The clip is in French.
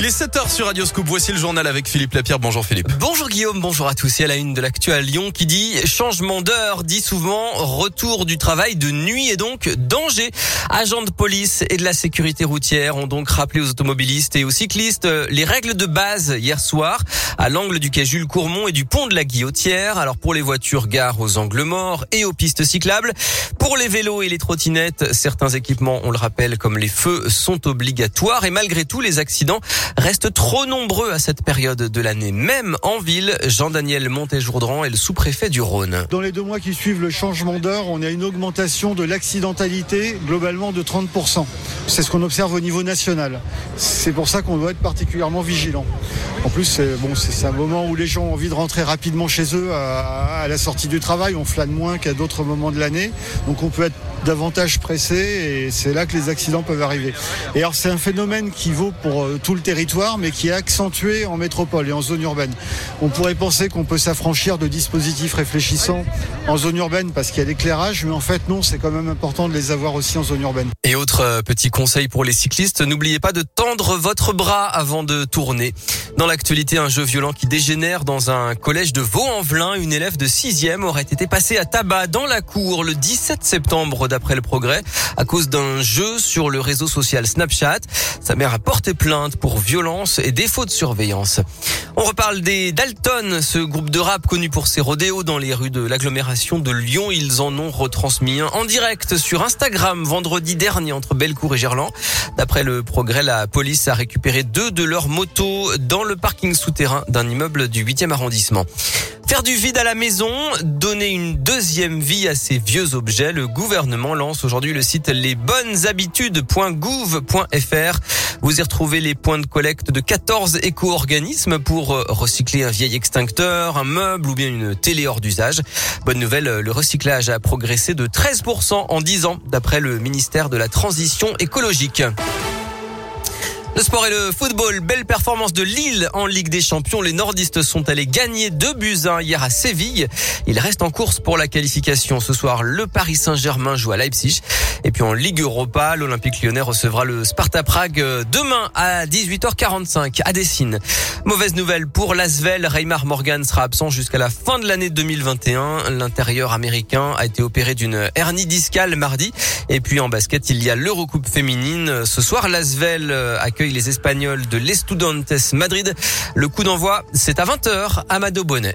Il est 7h sur Radio Scoop. Voici le journal avec Philippe Lapierre. Bonjour Philippe. Bonjour Guillaume, bonjour à tous. Et à la une de l'actu à Lyon qui dit changement d'heure, dit souvent retour du travail de nuit et donc danger. Agents de police et de la sécurité routière ont donc rappelé aux automobilistes et aux cyclistes les règles de base hier soir à l'angle du quai Jules Courmont et du pont de la Guillotière. Alors pour les voitures, gare aux angles morts et aux pistes cyclables. Pour les vélos et les trottinettes, certains équipements, on le rappelle, comme les feux, sont obligatoires et malgré tout, les accidents restent trop nombreux à cette période de l'année. Même en ville, Jean-Daniel Montéjourdran est le sous-préfet du Rhône. Dans les deux mois qui suivent le changement d'heure, on a une augmentation de l'accidentalité globalement de 30%. C'est ce qu'on observe au niveau national. C'est pour ça qu'on doit être particulièrement vigilant. En plus, c'est un moment où les gens ont envie de rentrer rapidement chez eux à, à la sortie du travail. On flâne moins qu'à d'autres moments de l'année. Donc on peut être davantage pressé et c'est là que les accidents peuvent arriver. Et alors c'est un phénomène qui vaut pour euh, tout le territoire mais qui est accentué en métropole et en zone urbaine. On pourrait penser qu'on peut s'affranchir de dispositifs réfléchissants en zone urbaine parce qu'il y a l'éclairage mais en fait non, c'est quand même important de les avoir aussi en zone urbaine. Et autre euh, petit conseil pour les cyclistes, n'oubliez pas de tendre votre bras avant de tourner. Dans l'actualité, un jeu violent qui dégénère dans un collège de Vaux-en-Velin. Une élève de 6e aurait été passée à tabac dans la cour le 17 septembre d'après le progrès à cause d'un jeu sur le réseau social Snapchat. Sa mère a porté plainte pour violence et défaut de surveillance. On reparle des Dalton, ce groupe de rap connu pour ses rodéos dans les rues de l'agglomération de Lyon. Ils en ont retransmis un en direct sur Instagram vendredi dernier entre Bellecour et Gerland. D'après le progrès, la police a récupéré deux de leurs motos dans le parking souterrain d'un immeuble du 8e arrondissement. Faire du vide à la maison, donner une deuxième vie à ces vieux objets. Le gouvernement lance aujourd'hui le site lesbonneshabitudes.gouv.fr. Vous y retrouvez les points de collecte de 14 éco-organismes pour euh, recycler un vieil extincteur, un meuble ou bien une télé hors d'usage. Bonne nouvelle, le recyclage a progressé de 13% en 10 ans d'après le ministère de la Transition écologique. Le sport et le football. Belle performance de Lille en Ligue des Champions. Les nordistes sont allés gagner 2 buts 1 hier à Séville. Il reste en course pour la qualification. Ce soir, le Paris Saint-Germain joue à Leipzig. Et puis en Ligue Europa, l'Olympique lyonnais recevra le Sparta Prague demain à 18h45 à Dessine. Mauvaise nouvelle pour l'Asvel. Reymar Morgan sera absent jusqu'à la fin de l'année 2021. L'intérieur américain a été opéré d'une hernie discale mardi. Et puis en basket, il y a l'Eurocoupe féminine. Ce soir, l'Asvel accueille les Espagnols de l'Estudiantes Madrid. Le coup d'envoi, c'est à 20h, Amado Bonnet.